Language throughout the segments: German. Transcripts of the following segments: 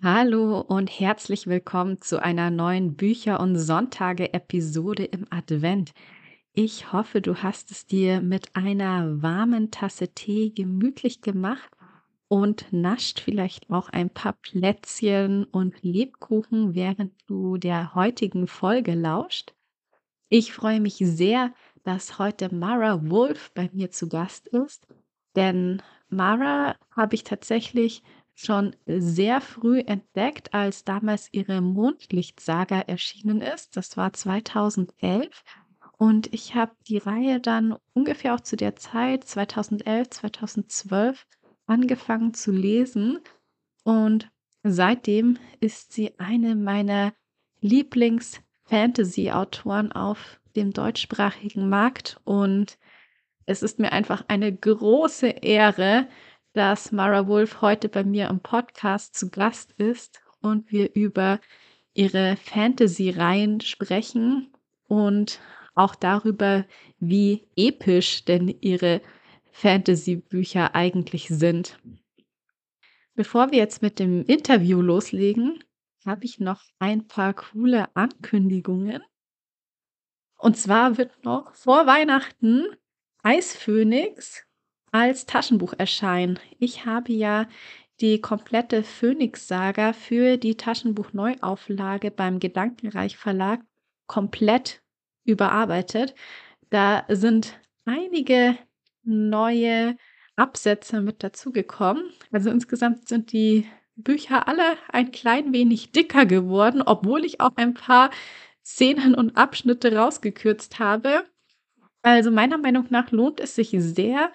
Hallo und herzlich willkommen zu einer neuen Bücher- und Sonntage-Episode im Advent. Ich hoffe, du hast es dir mit einer warmen Tasse Tee gemütlich gemacht und nascht vielleicht auch ein paar Plätzchen und Lebkuchen, während du der heutigen Folge lauscht. Ich freue mich sehr, dass heute Mara Wolf bei mir zu Gast ist, denn Mara habe ich tatsächlich schon sehr früh entdeckt, als damals ihre Mondlichtsaga erschienen ist. Das war 2011. Und ich habe die Reihe dann ungefähr auch zu der Zeit, 2011, 2012, angefangen zu lesen. Und seitdem ist sie eine meiner Lieblings-Fantasy-Autoren auf dem deutschsprachigen Markt. Und es ist mir einfach eine große Ehre, dass Mara Wolf heute bei mir im Podcast zu Gast ist und wir über ihre Fantasy-Reihen sprechen und auch darüber, wie episch denn ihre Fantasy-Bücher eigentlich sind. Bevor wir jetzt mit dem Interview loslegen, habe ich noch ein paar coole Ankündigungen. Und zwar wird noch vor Weihnachten Eisphönix als Taschenbuch erscheinen. Ich habe ja die komplette Phoenix-Saga für die Taschenbuch-Neuauflage beim Gedankenreich Verlag komplett überarbeitet. Da sind einige neue Absätze mit dazugekommen. Also insgesamt sind die Bücher alle ein klein wenig dicker geworden, obwohl ich auch ein paar Szenen und Abschnitte rausgekürzt habe. Also meiner Meinung nach lohnt es sich sehr,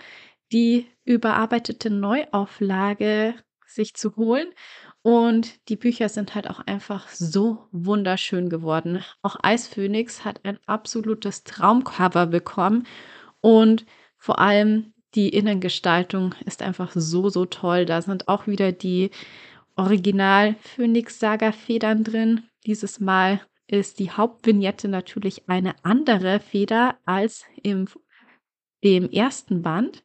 die überarbeitete Neuauflage sich zu holen. Und die Bücher sind halt auch einfach so wunderschön geworden. Auch Eisphönix hat ein absolutes Traumcover bekommen. Und vor allem die Innengestaltung ist einfach so, so toll. Da sind auch wieder die Original Phoenix Saga Federn drin. Dieses Mal ist die Hauptvignette natürlich eine andere Feder als im dem ersten Band.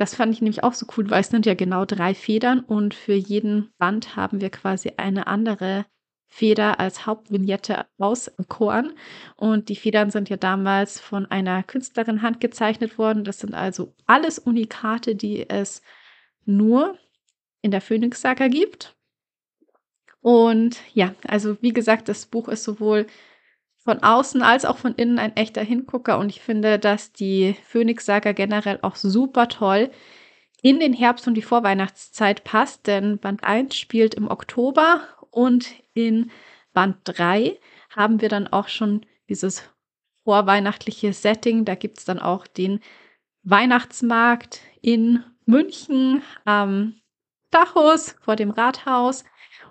Das fand ich nämlich auch so cool, weil es sind ja genau drei Federn und für jeden Band haben wir quasi eine andere Feder als Hauptvignette auserkoren. Und die Federn sind ja damals von einer Künstlerin handgezeichnet worden. Das sind also alles Unikate, die es nur in der Phoenix-Saga gibt. Und ja, also wie gesagt, das Buch ist sowohl von außen als auch von innen ein echter Hingucker. Und ich finde, dass die Phoenix-Saga generell auch super toll in den Herbst und die Vorweihnachtszeit passt, denn Band 1 spielt im Oktober und in Band 3 haben wir dann auch schon dieses vorweihnachtliche Setting. Da gibt es dann auch den Weihnachtsmarkt in München am Dachhaus vor dem Rathaus.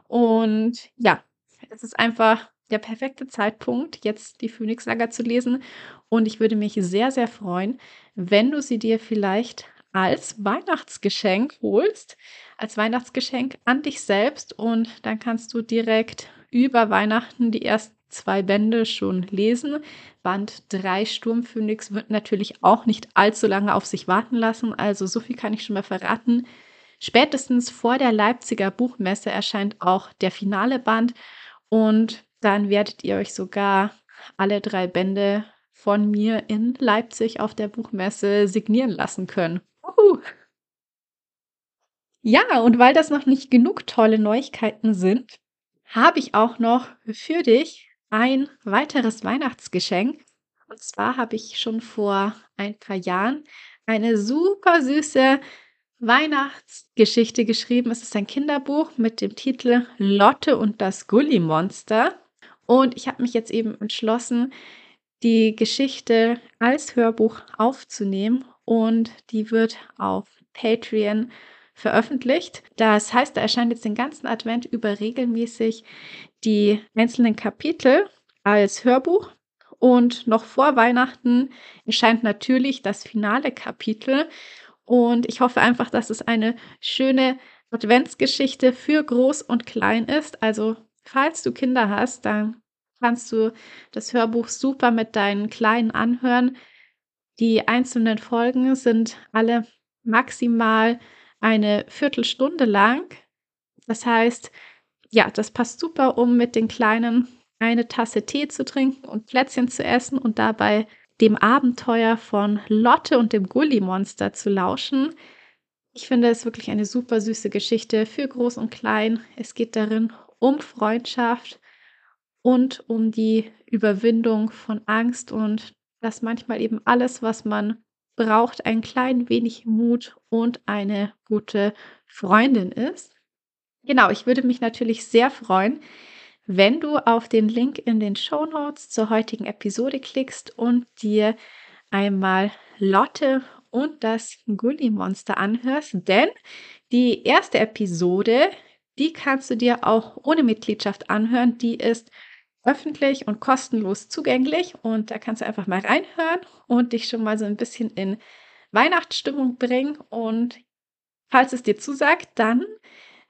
Und ja, es ist einfach der perfekte Zeitpunkt, jetzt die Phoenix-Saga zu lesen. Und ich würde mich sehr, sehr freuen, wenn du sie dir vielleicht als Weihnachtsgeschenk holst, als Weihnachtsgeschenk an dich selbst. Und dann kannst du direkt über Weihnachten die ersten zwei Bände schon lesen. Band 3 Sturmphönix wird natürlich auch nicht allzu lange auf sich warten lassen. Also so viel kann ich schon mal verraten. Spätestens vor der Leipziger Buchmesse erscheint auch der finale Band. Und dann werdet ihr euch sogar alle drei Bände von mir in Leipzig auf der Buchmesse signieren lassen können. Uhu. Ja, und weil das noch nicht genug tolle Neuigkeiten sind, habe ich auch noch für dich ein weiteres Weihnachtsgeschenk. Und zwar habe ich schon vor ein paar Jahren eine super süße Weihnachtsgeschichte geschrieben. Es ist ein Kinderbuch mit dem Titel Lotte und das Gully-Monster. Und ich habe mich jetzt eben entschlossen, die Geschichte als Hörbuch aufzunehmen und die wird auf Patreon veröffentlicht. Das heißt, da erscheint jetzt den ganzen Advent über regelmäßig die einzelnen Kapitel als Hörbuch. Und noch vor Weihnachten erscheint natürlich das finale Kapitel. Und ich hoffe einfach, dass es eine schöne Adventsgeschichte für Groß und Klein ist. Also, falls du Kinder hast, dann kannst du das Hörbuch super mit deinen Kleinen anhören. Die einzelnen Folgen sind alle maximal eine Viertelstunde lang. Das heißt, ja, das passt super, um mit den Kleinen eine Tasse Tee zu trinken und Plätzchen zu essen und dabei dem Abenteuer von Lotte und dem Gully-Monster zu lauschen. Ich finde es wirklich eine super süße Geschichte für Groß und Klein. Es geht darin um Freundschaft und um die Überwindung von Angst und dass manchmal eben alles, was man braucht, ein klein wenig Mut und eine gute Freundin ist. Genau, ich würde mich natürlich sehr freuen, wenn du auf den Link in den Show Notes zur heutigen Episode klickst und dir einmal Lotte und das Gully-Monster anhörst, denn die erste Episode, die kannst du dir auch ohne Mitgliedschaft anhören. Die ist öffentlich und kostenlos zugänglich und da kannst du einfach mal reinhören und dich schon mal so ein bisschen in Weihnachtsstimmung bringen. Und falls es dir zusagt, dann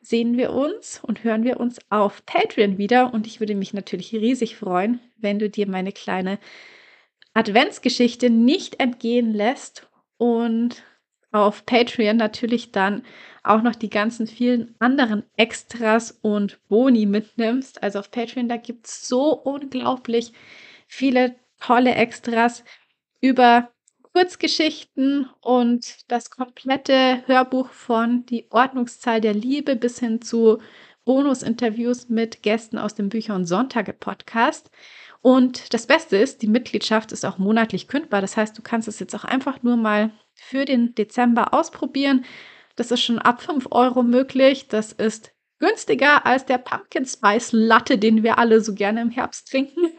sehen wir uns und hören wir uns auf Patreon wieder. Und ich würde mich natürlich riesig freuen, wenn du dir meine kleine Adventsgeschichte nicht entgehen lässt und auf Patreon natürlich dann auch noch die ganzen vielen anderen Extras und Boni mitnimmst. Also auf Patreon, da gibt es so unglaublich viele tolle Extras über Kurzgeschichten und das komplette Hörbuch von Die Ordnungszahl der Liebe bis hin zu Bonusinterviews mit Gästen aus dem Bücher- und Sonntage-Podcast. Und das Beste ist, die Mitgliedschaft ist auch monatlich kündbar. Das heißt, du kannst es jetzt auch einfach nur mal für den Dezember ausprobieren. Das ist schon ab 5 Euro möglich. Das ist günstiger als der Pumpkin Spice Latte, den wir alle so gerne im Herbst trinken.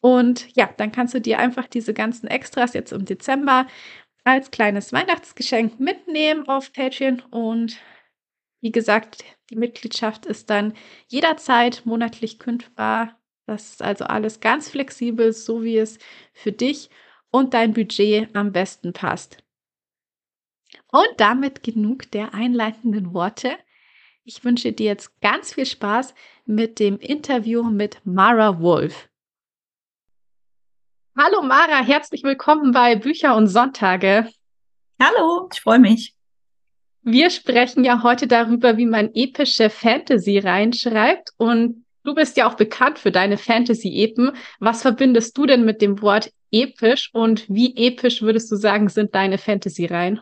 Und ja, dann kannst du dir einfach diese ganzen Extras jetzt im Dezember als kleines Weihnachtsgeschenk mitnehmen auf Patreon. Und wie gesagt, die Mitgliedschaft ist dann jederzeit monatlich kündbar. Das ist also alles ganz flexibel, so wie es für dich und dein Budget am besten passt. Und damit genug der einleitenden Worte. Ich wünsche dir jetzt ganz viel Spaß mit dem Interview mit Mara Wolf. Hallo Mara, herzlich willkommen bei Bücher und Sonntage. Hallo, ich freue mich. Wir sprechen ja heute darüber, wie man epische Fantasy reinschreibt und du bist ja auch bekannt für deine Fantasy-Epen. Was verbindest du denn mit dem Wort episch und wie episch würdest du sagen, sind deine Fantasy-Reihen?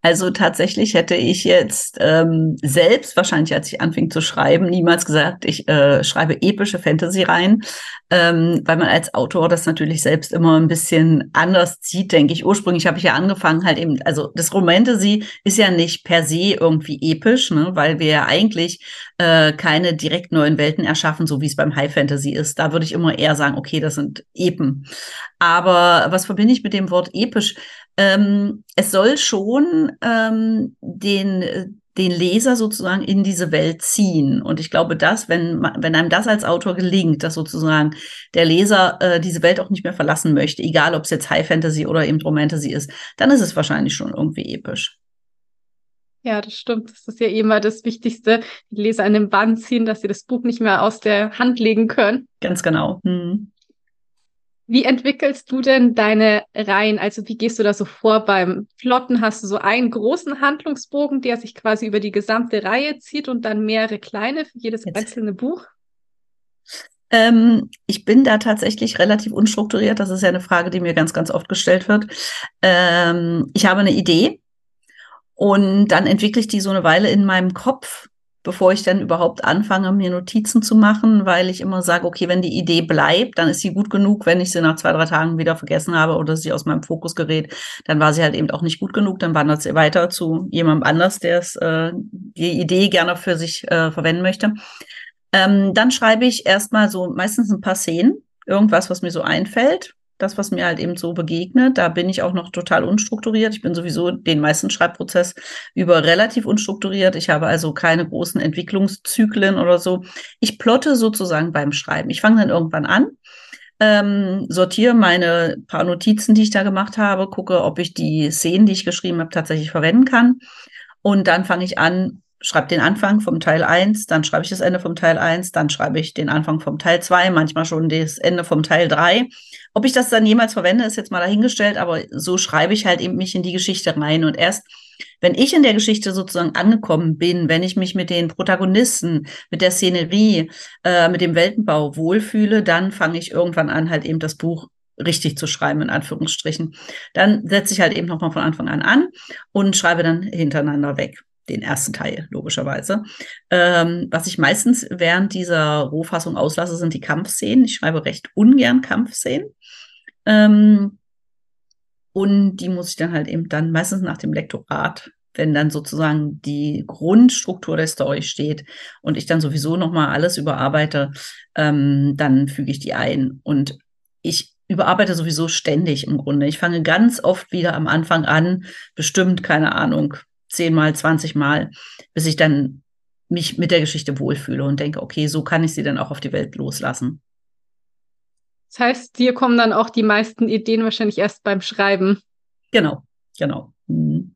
Also tatsächlich hätte ich jetzt ähm, selbst, wahrscheinlich als ich anfing zu schreiben, niemals gesagt, ich äh, schreibe epische Fantasy rein, ähm, weil man als Autor das natürlich selbst immer ein bisschen anders sieht, denke ich. Ursprünglich habe ich ja angefangen halt eben, also das Romantasy ist ja nicht per se irgendwie episch, ne, weil wir ja eigentlich äh, keine direkt neuen Welten erschaffen, so wie es beim High Fantasy ist. Da würde ich immer eher sagen, okay, das sind Epen. Aber was verbinde ich mit dem Wort episch? Ähm, es soll schon ähm, den, den Leser sozusagen in diese Welt ziehen. Und ich glaube, dass, wenn, wenn einem das als Autor gelingt, dass sozusagen der Leser äh, diese Welt auch nicht mehr verlassen möchte, egal ob es jetzt High Fantasy oder eben Romantasy ist, dann ist es wahrscheinlich schon irgendwie episch. Ja, das stimmt. Das ist ja immer das Wichtigste, die Leser an den Bann ziehen, dass sie das Buch nicht mehr aus der Hand legen können. Ganz genau. Hm. Wie entwickelst du denn deine Reihen? Also wie gehst du da so vor beim Plotten? Hast du so einen großen Handlungsbogen, der sich quasi über die gesamte Reihe zieht und dann mehrere kleine für jedes Jetzt. einzelne Buch? Ähm, ich bin da tatsächlich relativ unstrukturiert. Das ist ja eine Frage, die mir ganz, ganz oft gestellt wird. Ähm, ich habe eine Idee und dann entwickle ich die so eine Weile in meinem Kopf bevor ich dann überhaupt anfange, mir Notizen zu machen, weil ich immer sage, okay, wenn die Idee bleibt, dann ist sie gut genug. Wenn ich sie nach zwei, drei Tagen wieder vergessen habe oder sie aus meinem Fokus gerät, dann war sie halt eben auch nicht gut genug. Dann wandert sie weiter zu jemandem anders, der äh, die Idee gerne für sich äh, verwenden möchte. Ähm, dann schreibe ich erstmal so meistens ein paar Szenen, irgendwas, was mir so einfällt. Das, was mir halt eben so begegnet. Da bin ich auch noch total unstrukturiert. Ich bin sowieso den meisten Schreibprozess über relativ unstrukturiert. Ich habe also keine großen Entwicklungszyklen oder so. Ich plotte sozusagen beim Schreiben. Ich fange dann irgendwann an. Ähm, sortiere meine paar Notizen, die ich da gemacht habe, gucke, ob ich die Szenen, die ich geschrieben habe, tatsächlich verwenden kann. Und dann fange ich an, schreibe den Anfang vom Teil 1, dann schreibe ich das Ende vom Teil 1, dann schreibe ich den Anfang vom Teil 2, manchmal schon das Ende vom Teil 3. Ob ich das dann jemals verwende, ist jetzt mal dahingestellt, aber so schreibe ich halt eben mich in die Geschichte rein. Und erst, wenn ich in der Geschichte sozusagen angekommen bin, wenn ich mich mit den Protagonisten, mit der Szenerie, äh, mit dem Weltenbau wohlfühle, dann fange ich irgendwann an, halt eben das Buch richtig zu schreiben, in Anführungsstrichen. Dann setze ich halt eben nochmal von Anfang an an und schreibe dann hintereinander weg den ersten Teil, logischerweise. Ähm, was ich meistens während dieser Rohfassung auslasse, sind die Kampfszenen. Ich schreibe recht ungern Kampfszenen. Ähm, und die muss ich dann halt eben dann meistens nach dem Lektorat, wenn dann sozusagen die Grundstruktur der Story steht und ich dann sowieso nochmal alles überarbeite, ähm, dann füge ich die ein. Und ich überarbeite sowieso ständig im Grunde. Ich fange ganz oft wieder am Anfang an, bestimmt, keine Ahnung, zehnmal, zwanzigmal, bis ich dann mich mit der Geschichte wohlfühle und denke, okay, so kann ich sie dann auch auf die Welt loslassen. Das heißt, dir kommen dann auch die meisten Ideen wahrscheinlich erst beim Schreiben. Genau, genau. Mhm.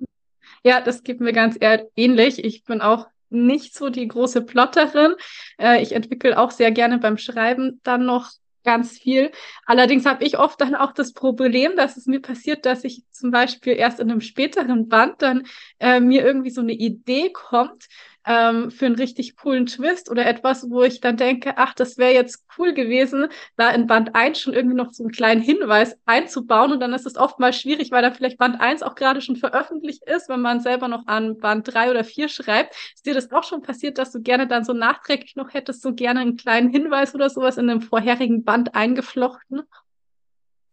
Ja, das geht mir ganz ähnlich. Ich bin auch nicht so die große Plotterin. Äh, ich entwickle auch sehr gerne beim Schreiben dann noch ganz viel. Allerdings habe ich oft dann auch das Problem, dass es mir passiert, dass ich zum Beispiel erst in einem späteren Band dann äh, mir irgendwie so eine Idee kommt, ähm, für einen richtig coolen Twist oder etwas, wo ich dann denke, ach, das wäre jetzt cool gewesen, da in Band 1 schon irgendwie noch so einen kleinen Hinweis einzubauen. Und dann ist es oftmals schwierig, weil da vielleicht Band 1 auch gerade schon veröffentlicht ist, wenn man selber noch an Band 3 oder 4 schreibt. Ist dir das auch schon passiert, dass du gerne dann so nachträglich noch hättest, so gerne einen kleinen Hinweis oder sowas in einem vorherigen Band eingeflochten?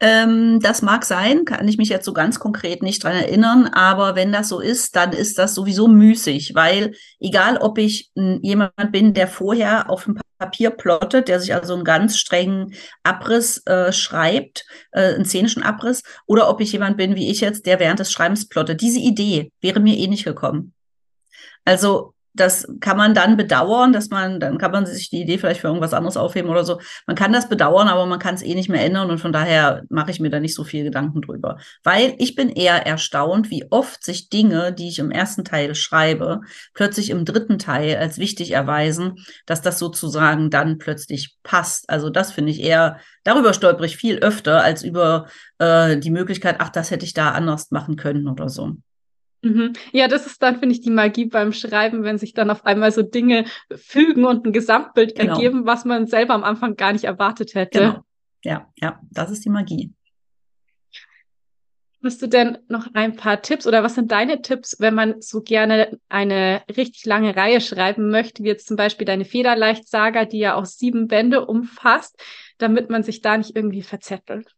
Ähm, das mag sein, kann ich mich jetzt so ganz konkret nicht dran erinnern, aber wenn das so ist, dann ist das sowieso müßig, weil egal ob ich m, jemand bin, der vorher auf dem Papier plottet, der sich also einen ganz strengen Abriss äh, schreibt, äh, einen szenischen Abriss, oder ob ich jemand bin wie ich jetzt, der während des Schreibens plottet. Diese Idee wäre mir eh nicht gekommen. Also das kann man dann bedauern, dass man, dann kann man sich die Idee vielleicht für irgendwas anderes aufheben oder so. Man kann das bedauern, aber man kann es eh nicht mehr ändern und von daher mache ich mir da nicht so viel Gedanken drüber. Weil ich bin eher erstaunt, wie oft sich Dinge, die ich im ersten Teil schreibe, plötzlich im dritten Teil als wichtig erweisen, dass das sozusagen dann plötzlich passt. Also das finde ich eher, darüber stolper ich viel öfter als über äh, die Möglichkeit, ach, das hätte ich da anders machen können oder so. Mhm. Ja, das ist dann, finde ich, die Magie beim Schreiben, wenn sich dann auf einmal so Dinge fügen und ein Gesamtbild genau. ergeben, was man selber am Anfang gar nicht erwartet hätte. Genau. Ja, ja, das ist die Magie. Hast du denn noch ein paar Tipps oder was sind deine Tipps, wenn man so gerne eine richtig lange Reihe schreiben möchte, wie jetzt zum Beispiel deine Federleicht-Saga, die ja auch sieben Bände umfasst, damit man sich da nicht irgendwie verzettelt?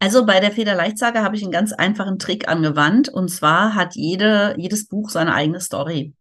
Also bei der Federleichtsage habe ich einen ganz einfachen Trick angewandt. Und zwar hat jede, jedes Buch seine eigene Story.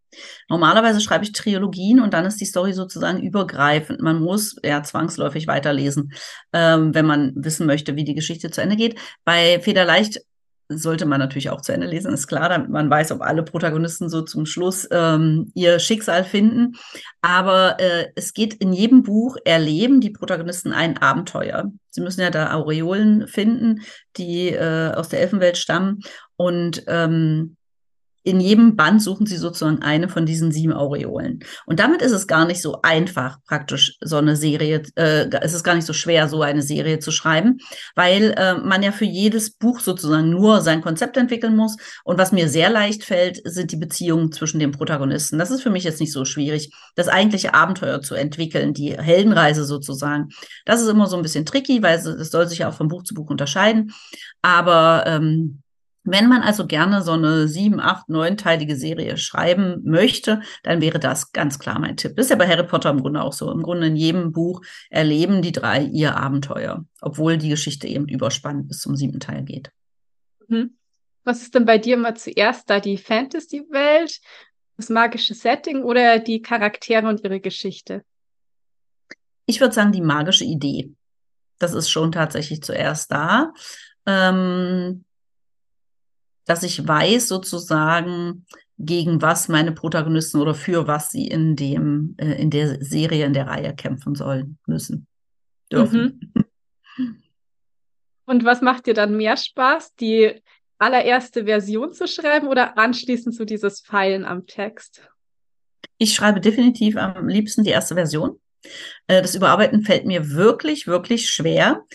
Normalerweise schreibe ich Trilogien und dann ist die Story sozusagen übergreifend. Man muss ja zwangsläufig weiterlesen, ähm, wenn man wissen möchte, wie die Geschichte zu Ende geht. Bei Federleicht sollte man natürlich auch zu Ende lesen, ist klar, damit man weiß, ob alle Protagonisten so zum Schluss ähm, ihr Schicksal finden. Aber äh, es geht in jedem Buch, erleben die Protagonisten ein Abenteuer. Sie müssen ja da Aureolen finden, die äh, aus der Elfenwelt stammen. Und ähm, in jedem Band suchen sie sozusagen eine von diesen sieben Aureolen. Und damit ist es gar nicht so einfach, praktisch so eine Serie, äh, es ist gar nicht so schwer, so eine Serie zu schreiben, weil äh, man ja für jedes Buch sozusagen nur sein Konzept entwickeln muss. Und was mir sehr leicht fällt, sind die Beziehungen zwischen den Protagonisten. Das ist für mich jetzt nicht so schwierig, das eigentliche Abenteuer zu entwickeln, die Heldenreise sozusagen. Das ist immer so ein bisschen tricky, weil es soll sich ja auch von Buch zu Buch unterscheiden. Aber ähm, wenn man also gerne so eine sieben, acht, neunteilige Serie schreiben möchte, dann wäre das ganz klar mein Tipp. Das ist ja bei Harry Potter im Grunde auch so. Im Grunde in jedem Buch erleben die drei ihr Abenteuer, obwohl die Geschichte eben überspannend bis zum siebten Teil geht. Mhm. Was ist denn bei dir immer zuerst da die Fantasy-Welt, das magische Setting oder die Charaktere und ihre Geschichte? Ich würde sagen, die magische Idee. Das ist schon tatsächlich zuerst da. Ähm, dass ich weiß sozusagen, gegen was meine Protagonisten oder für was sie in dem, äh, in der Serie, in der Reihe kämpfen sollen, müssen, dürfen. Mhm. Und was macht dir dann mehr Spaß, die allererste Version zu schreiben oder anschließend so dieses Pfeilen am Text? Ich schreibe definitiv am liebsten die erste Version. Äh, das Überarbeiten fällt mir wirklich, wirklich schwer.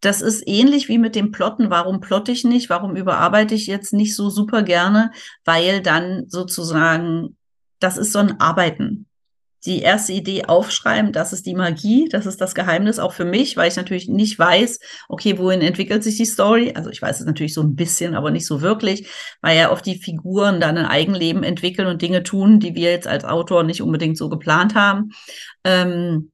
Das ist ähnlich wie mit dem Plotten. Warum plotte ich nicht? Warum überarbeite ich jetzt nicht so super gerne? Weil dann sozusagen, das ist so ein Arbeiten die erste Idee aufschreiben, das ist die Magie, das ist das Geheimnis auch für mich, weil ich natürlich nicht weiß, okay, wohin entwickelt sich die Story? Also ich weiß es natürlich so ein bisschen, aber nicht so wirklich, weil ja oft die Figuren dann ein Eigenleben entwickeln und Dinge tun, die wir jetzt als Autor nicht unbedingt so geplant haben. Ähm,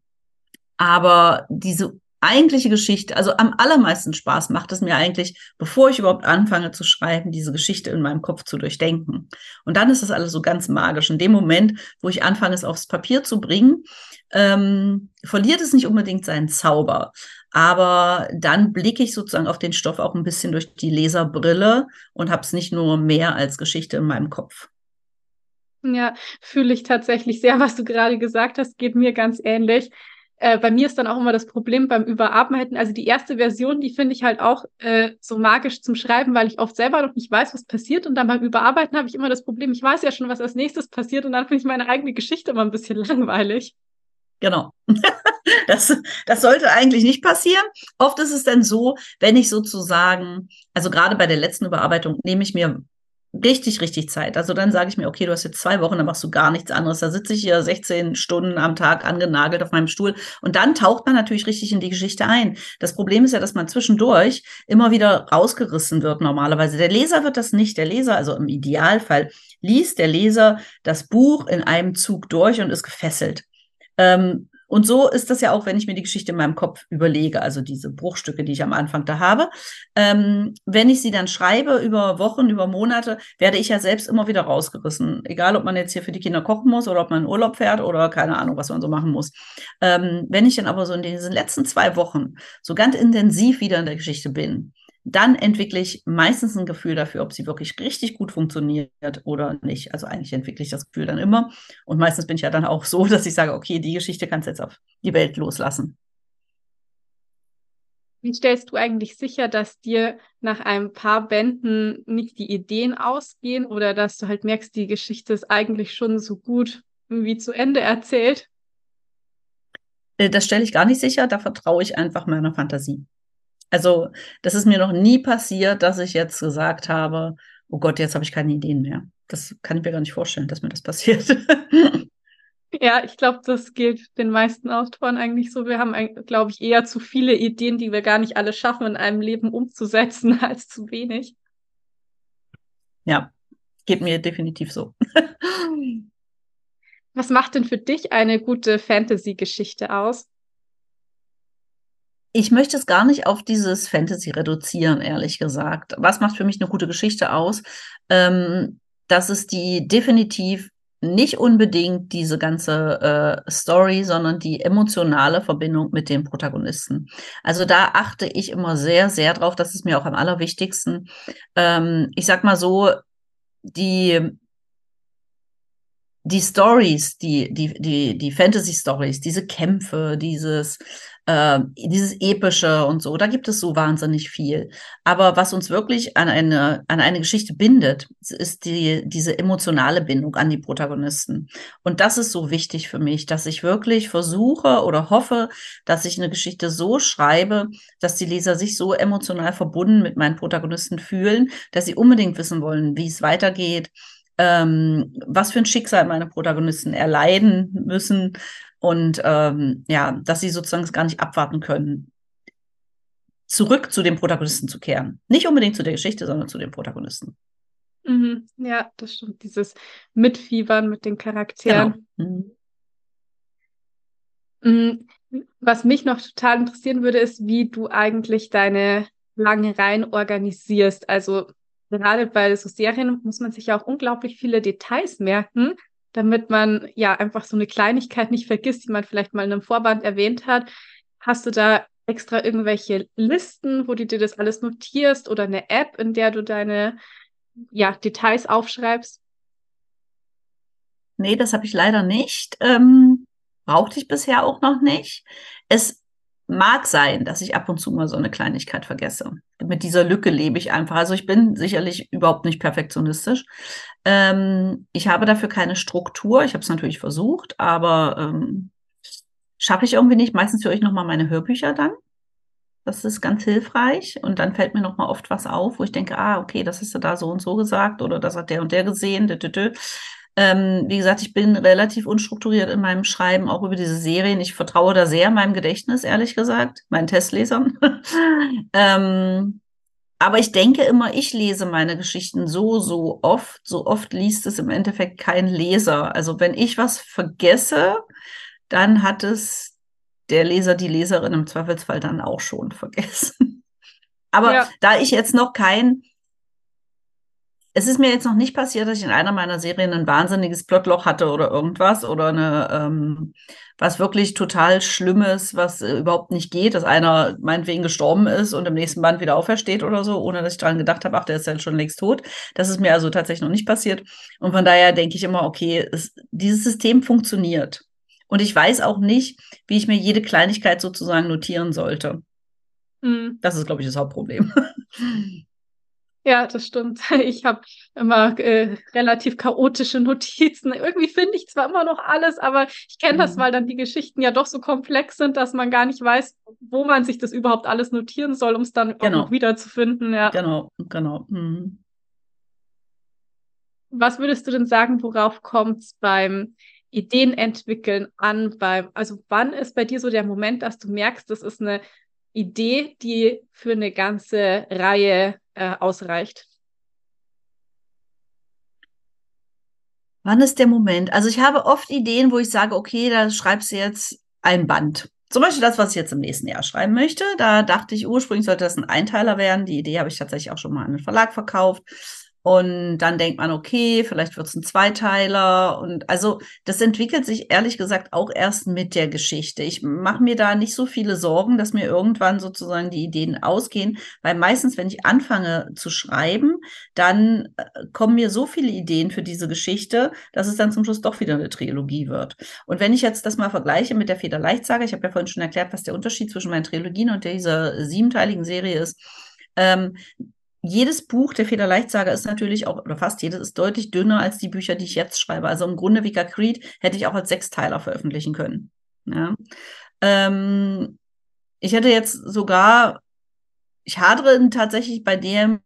aber diese eigentliche Geschichte, also am allermeisten Spaß macht es mir eigentlich, bevor ich überhaupt anfange zu schreiben, diese Geschichte in meinem Kopf zu durchdenken. Und dann ist das alles so ganz magisch. In dem Moment, wo ich anfange, es aufs Papier zu bringen, ähm, verliert es nicht unbedingt seinen Zauber. Aber dann blicke ich sozusagen auf den Stoff auch ein bisschen durch die Leserbrille und habe es nicht nur mehr als Geschichte in meinem Kopf. Ja, fühle ich tatsächlich sehr, was du gerade gesagt hast, geht mir ganz ähnlich. Äh, bei mir ist dann auch immer das Problem beim Überarbeiten. Also die erste Version, die finde ich halt auch äh, so magisch zum Schreiben, weil ich oft selber noch nicht weiß, was passiert. Und dann beim Überarbeiten habe ich immer das Problem, ich weiß ja schon, was als nächstes passiert. Und dann finde ich meine eigene Geschichte immer ein bisschen langweilig. Genau. Das, das sollte eigentlich nicht passieren. Oft ist es dann so, wenn ich sozusagen, also gerade bei der letzten Überarbeitung, nehme ich mir richtig, richtig Zeit. Also dann sage ich mir, okay, du hast jetzt zwei Wochen, dann machst du gar nichts anderes. Da sitze ich hier 16 Stunden am Tag angenagelt auf meinem Stuhl. Und dann taucht man natürlich richtig in die Geschichte ein. Das Problem ist ja, dass man zwischendurch immer wieder rausgerissen wird normalerweise. Der Leser wird das nicht. Der Leser, also im Idealfall, liest der Leser das Buch in einem Zug durch und ist gefesselt. Ähm, und so ist das ja auch, wenn ich mir die Geschichte in meinem Kopf überlege, also diese Bruchstücke, die ich am Anfang da habe. Ähm, wenn ich sie dann schreibe über Wochen, über Monate, werde ich ja selbst immer wieder rausgerissen. Egal, ob man jetzt hier für die Kinder kochen muss oder ob man in Urlaub fährt oder keine Ahnung, was man so machen muss. Ähm, wenn ich dann aber so in diesen letzten zwei Wochen so ganz intensiv wieder in der Geschichte bin, dann entwickle ich meistens ein Gefühl dafür, ob sie wirklich richtig gut funktioniert oder nicht. Also eigentlich entwickle ich das Gefühl dann immer. Und meistens bin ich ja dann auch so, dass ich sage, okay, die Geschichte kannst du jetzt auf die Welt loslassen. Wie stellst du eigentlich sicher, dass dir nach ein paar Bänden nicht die Ideen ausgehen oder dass du halt merkst, die Geschichte ist eigentlich schon so gut wie zu Ende erzählt? Äh, das stelle ich gar nicht sicher, da vertraue ich einfach meiner Fantasie. Also, das ist mir noch nie passiert, dass ich jetzt gesagt habe, oh Gott, jetzt habe ich keine Ideen mehr. Das kann ich mir gar nicht vorstellen, dass mir das passiert. Ja, ich glaube, das gilt den meisten Autoren eigentlich so. Wir haben, glaube ich, eher zu viele Ideen, die wir gar nicht alle schaffen, in einem Leben umzusetzen, als zu wenig. Ja, geht mir definitiv so. Was macht denn für dich eine gute Fantasy-Geschichte aus? Ich möchte es gar nicht auf dieses Fantasy reduzieren, ehrlich gesagt. Was macht für mich eine gute Geschichte aus? Ähm, dass es die definitiv nicht unbedingt diese ganze äh, Story, sondern die emotionale Verbindung mit den Protagonisten. Also da achte ich immer sehr, sehr drauf. Das ist mir auch am allerwichtigsten. Ähm, ich sag mal so, die die Stories, die, die, die, die Fantasy-Stories, diese Kämpfe, dieses, äh, dieses Epische und so, da gibt es so wahnsinnig viel. Aber was uns wirklich an eine, an eine Geschichte bindet, ist die, diese emotionale Bindung an die Protagonisten. Und das ist so wichtig für mich, dass ich wirklich versuche oder hoffe, dass ich eine Geschichte so schreibe, dass die Leser sich so emotional verbunden mit meinen Protagonisten fühlen, dass sie unbedingt wissen wollen, wie es weitergeht ähm, was für ein Schicksal meine Protagonisten erleiden müssen und ähm, ja, dass sie sozusagen gar nicht abwarten können, zurück zu den Protagonisten zu kehren. Nicht unbedingt zu der Geschichte, sondern zu den Protagonisten. Mhm. Ja, das stimmt. Dieses Mitfiebern mit den Charakteren. Genau. Mhm. mhm. Was mich noch total interessieren würde, ist, wie du eigentlich deine lange Reihen organisierst. Also gerade bei so Serien muss man sich ja auch unglaublich viele Details merken, damit man ja einfach so eine Kleinigkeit nicht vergisst, die man vielleicht mal in einem Vorband erwähnt hat. Hast du da extra irgendwelche Listen, wo du dir das alles notierst oder eine App, in der du deine ja, Details aufschreibst? Nee, das habe ich leider nicht. Ähm, brauchte ich bisher auch noch nicht. Es mag sein, dass ich ab und zu mal so eine Kleinigkeit vergesse. Mit dieser Lücke lebe ich einfach. Also ich bin sicherlich überhaupt nicht perfektionistisch. Ähm, ich habe dafür keine Struktur. Ich habe es natürlich versucht, aber ähm, schaffe ich irgendwie nicht. Meistens höre ich nochmal meine Hörbücher dann. Das ist ganz hilfreich. Und dann fällt mir nochmal oft was auf, wo ich denke, ah, okay, das hast du da so und so gesagt oder das hat der und der gesehen. Dü -dü -dü. Ähm, wie gesagt, ich bin relativ unstrukturiert in meinem Schreiben, auch über diese Serien. Ich vertraue da sehr meinem Gedächtnis, ehrlich gesagt, meinen Testlesern. ähm, aber ich denke immer, ich lese meine Geschichten so, so oft. So oft liest es im Endeffekt kein Leser. Also wenn ich was vergesse, dann hat es der Leser, die Leserin im Zweifelsfall dann auch schon vergessen. Aber ja. da ich jetzt noch kein es ist mir jetzt noch nicht passiert, dass ich in einer meiner Serien ein wahnsinniges Plotloch hatte oder irgendwas oder eine, ähm, was wirklich total Schlimmes, was äh, überhaupt nicht geht, dass einer meinetwegen gestorben ist und im nächsten Band wieder aufersteht oder so, ohne dass ich daran gedacht habe, ach, der ist ja schon längst tot. Das ist mir also tatsächlich noch nicht passiert. Und von daher denke ich immer, okay, es, dieses System funktioniert. Und ich weiß auch nicht, wie ich mir jede Kleinigkeit sozusagen notieren sollte. Mhm. Das ist, glaube ich, das Hauptproblem. Ja, das stimmt. Ich habe immer äh, relativ chaotische Notizen. Irgendwie finde ich zwar immer noch alles, aber ich kenne das, mhm. weil dann die Geschichten ja doch so komplex sind, dass man gar nicht weiß, wo man sich das überhaupt alles notieren soll, um es dann genau. auch wiederzufinden. Ja. Genau, genau. Mhm. Was würdest du denn sagen, worauf kommt es beim Ideen entwickeln an? Beim, also wann ist bei dir so der Moment, dass du merkst, das ist eine Idee, die für eine ganze Reihe äh, ausreicht. Wann ist der Moment? Also ich habe oft Ideen, wo ich sage, okay, da schreibst du jetzt ein Band. Zum Beispiel das, was ich jetzt im nächsten Jahr schreiben möchte. Da dachte ich, ursprünglich sollte das ein Einteiler werden. Die Idee habe ich tatsächlich auch schon mal an den Verlag verkauft. Und dann denkt man, okay, vielleicht wird es ein Zweiteiler. Und also das entwickelt sich ehrlich gesagt auch erst mit der Geschichte. Ich mache mir da nicht so viele Sorgen, dass mir irgendwann sozusagen die Ideen ausgehen, weil meistens, wenn ich anfange zu schreiben, dann äh, kommen mir so viele Ideen für diese Geschichte, dass es dann zum Schluss doch wieder eine Trilogie wird. Und wenn ich jetzt das mal vergleiche mit der Federleichtsage, ich habe ja vorhin schon erklärt, was der Unterschied zwischen meinen Trilogien und dieser siebenteiligen Serie ist. Ähm, jedes Buch der Federleichtsager ist natürlich auch, oder fast jedes, ist deutlich dünner als die Bücher, die ich jetzt schreibe. Also im Grunde Vika Creed hätte ich auch als Sechsteiler veröffentlichen können. Ja. Ähm, ich hätte jetzt sogar, ich hadere tatsächlich bei dem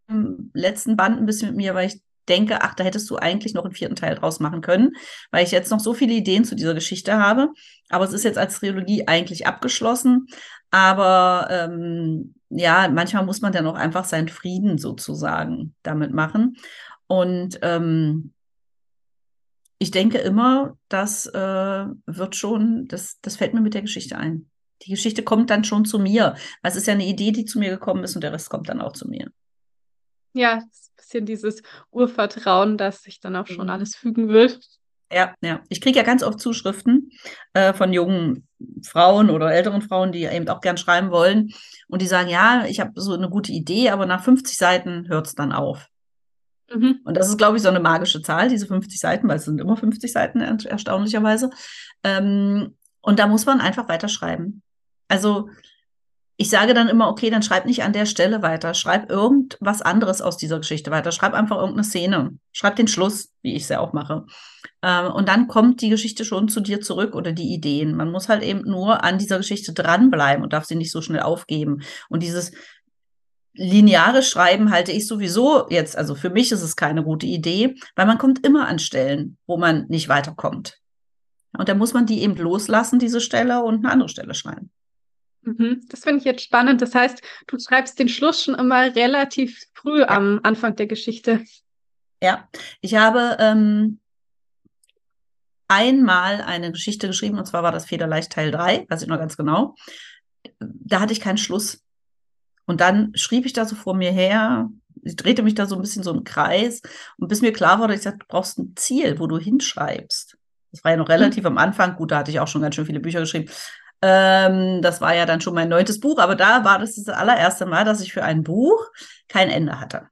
letzten Band ein bisschen mit mir, weil ich denke, ach, da hättest du eigentlich noch einen vierten Teil draus machen können, weil ich jetzt noch so viele Ideen zu dieser Geschichte habe. Aber es ist jetzt als Trilogie eigentlich abgeschlossen. Aber ähm, ja, manchmal muss man dann auch einfach seinen Frieden sozusagen damit machen. Und ähm, ich denke immer, das äh, wird schon, das, das fällt mir mit der Geschichte ein. Die Geschichte kommt dann schon zu mir. Es ist ja eine Idee, die zu mir gekommen ist und der Rest kommt dann auch zu mir. Ja, ein bisschen dieses Urvertrauen, dass sich dann auch schon mhm. alles fügen wird. Ja, ja. Ich kriege ja ganz oft Zuschriften äh, von jungen Frauen oder älteren Frauen, die eben auch gern schreiben wollen. Und die sagen, ja, ich habe so eine gute Idee, aber nach 50 Seiten hört es dann auf. Mhm. Und das ist, glaube ich, so eine magische Zahl, diese 50 Seiten, weil es sind immer 50 Seiten, erstaunlicherweise. Ähm, und da muss man einfach weiterschreiben. Also ich sage dann immer, okay, dann schreib nicht an der Stelle weiter, schreib irgendwas anderes aus dieser Geschichte weiter, schreib einfach irgendeine Szene, schreib den Schluss, wie ich es ja auch mache. Ähm, und dann kommt die Geschichte schon zu dir zurück oder die Ideen. Man muss halt eben nur an dieser Geschichte dranbleiben und darf sie nicht so schnell aufgeben. Und dieses lineare Schreiben halte ich sowieso jetzt, also für mich ist es keine gute Idee, weil man kommt immer an Stellen, wo man nicht weiterkommt. Und da muss man die eben loslassen, diese Stelle, und eine andere Stelle schreiben. Mhm. Das finde ich jetzt spannend. Das heißt, du schreibst den Schluss schon immer relativ früh ja. am Anfang der Geschichte. Ja, ich habe ähm, einmal eine Geschichte geschrieben, und zwar war das Federleicht Teil 3, weiß ich noch ganz genau. Da hatte ich keinen Schluss. Und dann schrieb ich da so vor mir her, ich drehte mich da so ein bisschen so im Kreis und bis mir klar wurde, ich sagte, du brauchst ein Ziel, wo du hinschreibst. Das war ja noch relativ mhm. am Anfang. Gut, da hatte ich auch schon ganz schön viele Bücher geschrieben. Ähm, das war ja dann schon mein neuntes Buch, aber da war das das allererste Mal, dass ich für ein Buch kein Ende hatte.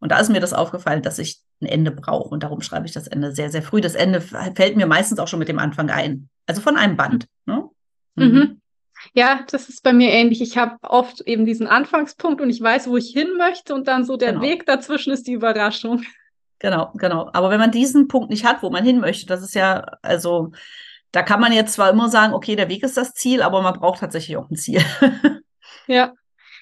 Und da ist mir das aufgefallen, dass ich ein Ende brauche. Und darum schreibe ich das Ende sehr, sehr früh. Das Ende fällt mir meistens auch schon mit dem Anfang ein. Also von einem Band. Ne? Mhm. Mhm. Ja, das ist bei mir ähnlich. Ich habe oft eben diesen Anfangspunkt und ich weiß, wo ich hin möchte und dann so der genau. Weg dazwischen ist die Überraschung. Genau, genau. Aber wenn man diesen Punkt nicht hat, wo man hin möchte, das ist ja, also, da kann man jetzt zwar immer sagen, okay, der Weg ist das Ziel, aber man braucht tatsächlich auch ein Ziel. ja.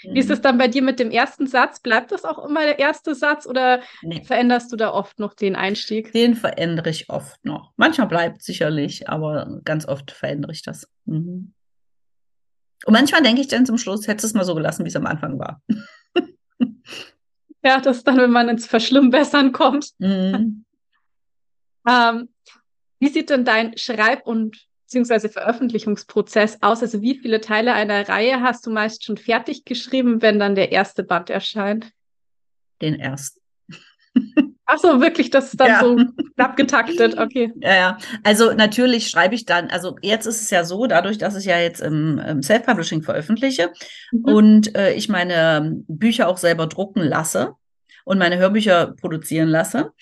Wie ist es dann bei dir mit dem ersten Satz? Bleibt das auch immer der erste Satz oder nee. veränderst du da oft noch den Einstieg? Den verändere ich oft noch. Manchmal bleibt sicherlich, aber ganz oft verändere ich das. Mhm. Und manchmal denke ich dann zum Schluss, hättest du es mal so gelassen, wie es am Anfang war. ja, das ist dann, wenn man ins Verschlimmbessern kommt. Mhm. ähm, wie sieht denn dein Schreib- und beziehungsweise Veröffentlichungsprozess aus? Also wie viele Teile einer Reihe hast du meist schon fertig geschrieben, wenn dann der erste Band erscheint? Den ersten. Ach so, wirklich, das ist dann ja. so knapp getaktet, okay. Ja, ja. Also natürlich schreibe ich dann, also jetzt ist es ja so, dadurch, dass ich ja jetzt im, im Self-Publishing veröffentliche mhm. und äh, ich meine Bücher auch selber drucken lasse und meine Hörbücher produzieren lasse,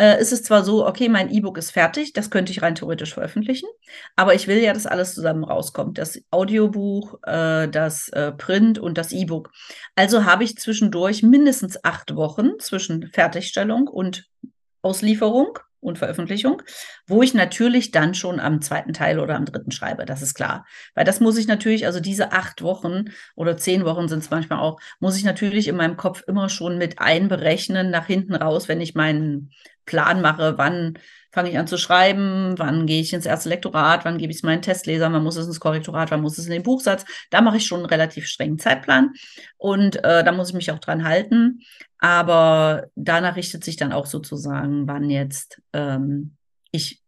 äh, ist es zwar so, okay, mein E-Book ist fertig, das könnte ich rein theoretisch veröffentlichen, aber ich will ja, dass alles zusammen rauskommt. Das Audiobuch, äh, das äh, Print und das E-Book. Also habe ich zwischendurch mindestens acht Wochen zwischen Fertigstellung und Auslieferung und Veröffentlichung, wo ich natürlich dann schon am zweiten Teil oder am dritten schreibe, das ist klar. Weil das muss ich natürlich, also diese acht Wochen oder zehn Wochen sind es manchmal auch, muss ich natürlich in meinem Kopf immer schon mit einberechnen nach hinten raus, wenn ich meinen Plan mache, wann fange ich an zu schreiben, wann gehe ich ins erste Lektorat, wann gebe ich es meinen Testlesern, wann muss es ins Korrektorat, wann muss es in den Buchsatz. Da mache ich schon einen relativ strengen Zeitplan und äh, da muss ich mich auch dran halten. Aber danach richtet sich dann auch sozusagen, wann jetzt ähm, ich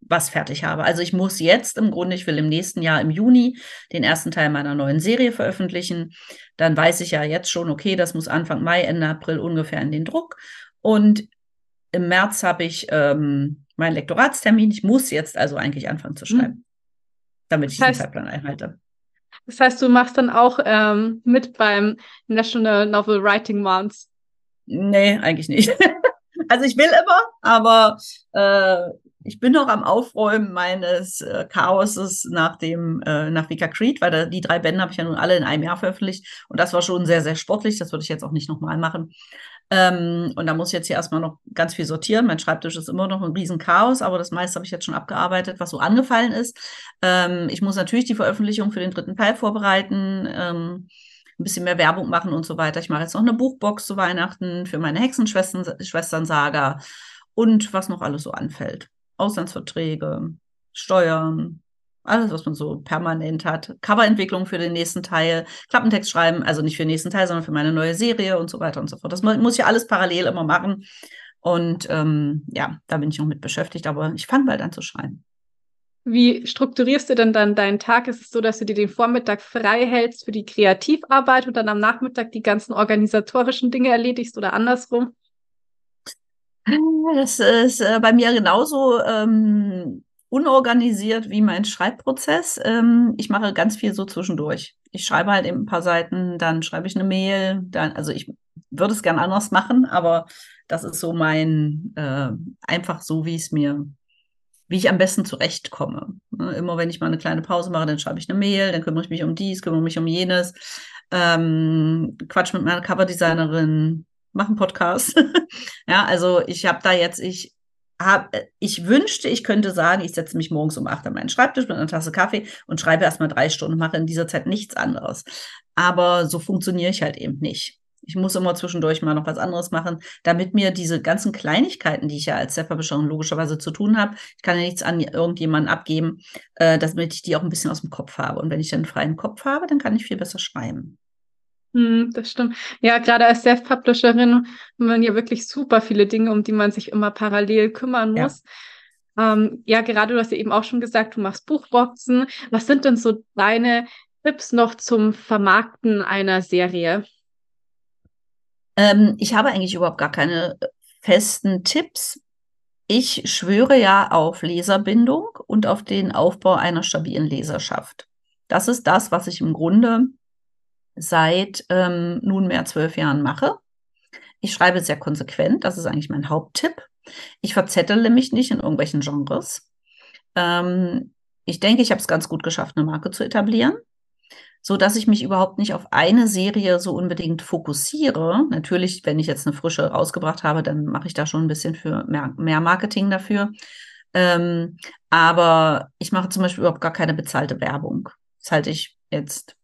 was fertig habe. Also ich muss jetzt im Grunde, ich will im nächsten Jahr im Juni den ersten Teil meiner neuen Serie veröffentlichen. Dann weiß ich ja jetzt schon, okay, das muss Anfang Mai, Ende April ungefähr in den Druck. Und im März habe ich ähm, meinen Lektoratstermin. Ich muss jetzt also eigentlich anfangen zu schreiben, mhm. damit ich das heißt, den Zeitplan einhalte. Das heißt, du machst dann auch ähm, mit beim National Novel Writing Month? Nee, eigentlich nicht. also ich will immer, aber äh, ich bin noch am Aufräumen meines äh, Chaoses nach dem äh, nach Vika Creed, weil da, die drei Bände habe ich ja nun alle in einem Jahr veröffentlicht und das war schon sehr sehr sportlich. Das würde ich jetzt auch nicht nochmal machen. Ähm, und da muss ich jetzt hier erstmal noch ganz viel sortieren. Mein Schreibtisch ist immer noch ein riesen Chaos, aber das meiste habe ich jetzt schon abgearbeitet, was so angefallen ist. Ähm, ich muss natürlich die Veröffentlichung für den dritten Teil vorbereiten. Ähm, ein bisschen mehr Werbung machen und so weiter. Ich mache jetzt noch eine Buchbox zu Weihnachten für meine Hexenschwestern-Saga und was noch alles so anfällt. Auslandsverträge, Steuern, alles, was man so permanent hat. Coverentwicklung für den nächsten Teil, Klappentext schreiben, also nicht für den nächsten Teil, sondern für meine neue Serie und so weiter und so fort. Das muss ich ja alles parallel immer machen. Und ähm, ja, da bin ich noch mit beschäftigt, aber ich fange bald an zu schreiben. Wie strukturierst du denn dann deinen Tag? Ist es so, dass du dir den Vormittag frei hältst für die Kreativarbeit und dann am Nachmittag die ganzen organisatorischen Dinge erledigst oder andersrum? Das ist äh, bei mir genauso. Ähm, unorganisiert wie mein Schreibprozess. Ähm, ich mache ganz viel so zwischendurch. Ich schreibe halt eben ein paar Seiten, dann schreibe ich eine Mail, dann, also ich würde es gern anders machen, aber das ist so mein, äh, einfach so, wie es mir, wie ich am besten zurechtkomme. Ne? Immer wenn ich mal eine kleine Pause mache, dann schreibe ich eine Mail, dann kümmere ich mich um dies, kümmere mich um jenes, ähm, quatsch mit meiner Coverdesignerin, mache einen Podcast. ja, also ich habe da jetzt, ich hab, ich wünschte, ich könnte sagen, ich setze mich morgens um acht an meinen Schreibtisch mit einer Tasse Kaffee und schreibe erstmal drei Stunden, mache in dieser Zeit nichts anderes. Aber so funktioniere ich halt eben nicht. Ich muss immer zwischendurch mal noch was anderes machen, damit mir diese ganzen Kleinigkeiten, die ich ja als Self-Publisherin logischerweise zu tun habe, ich kann ja nichts an irgendjemanden abgeben, äh, damit ich die auch ein bisschen aus dem Kopf habe. Und wenn ich dann einen freien Kopf habe, dann kann ich viel besser schreiben. Hm, das stimmt. Ja, gerade als Self-Publisherin haben wir ja wirklich super viele Dinge, um die man sich immer parallel kümmern muss. Ja. Ähm, ja, gerade du hast ja eben auch schon gesagt, du machst Buchboxen. Was sind denn so deine Tipps noch zum Vermarkten einer Serie? Ähm, ich habe eigentlich überhaupt gar keine festen Tipps. Ich schwöre ja auf Leserbindung und auf den Aufbau einer stabilen Leserschaft. Das ist das, was ich im Grunde seit ähm, nunmehr zwölf Jahren mache. Ich schreibe sehr konsequent, das ist eigentlich mein Haupttipp. Ich verzettele mich nicht in irgendwelchen Genres. Ähm, ich denke, ich habe es ganz gut geschafft, eine Marke zu etablieren, so dass ich mich überhaupt nicht auf eine Serie so unbedingt fokussiere. Natürlich, wenn ich jetzt eine frische rausgebracht habe, dann mache ich da schon ein bisschen für mehr, mehr Marketing dafür. Ähm, aber ich mache zum Beispiel überhaupt gar keine bezahlte Werbung. Das halte ich jetzt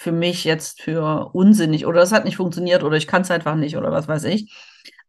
für mich jetzt für unsinnig oder es hat nicht funktioniert oder ich kann es einfach nicht oder was weiß ich.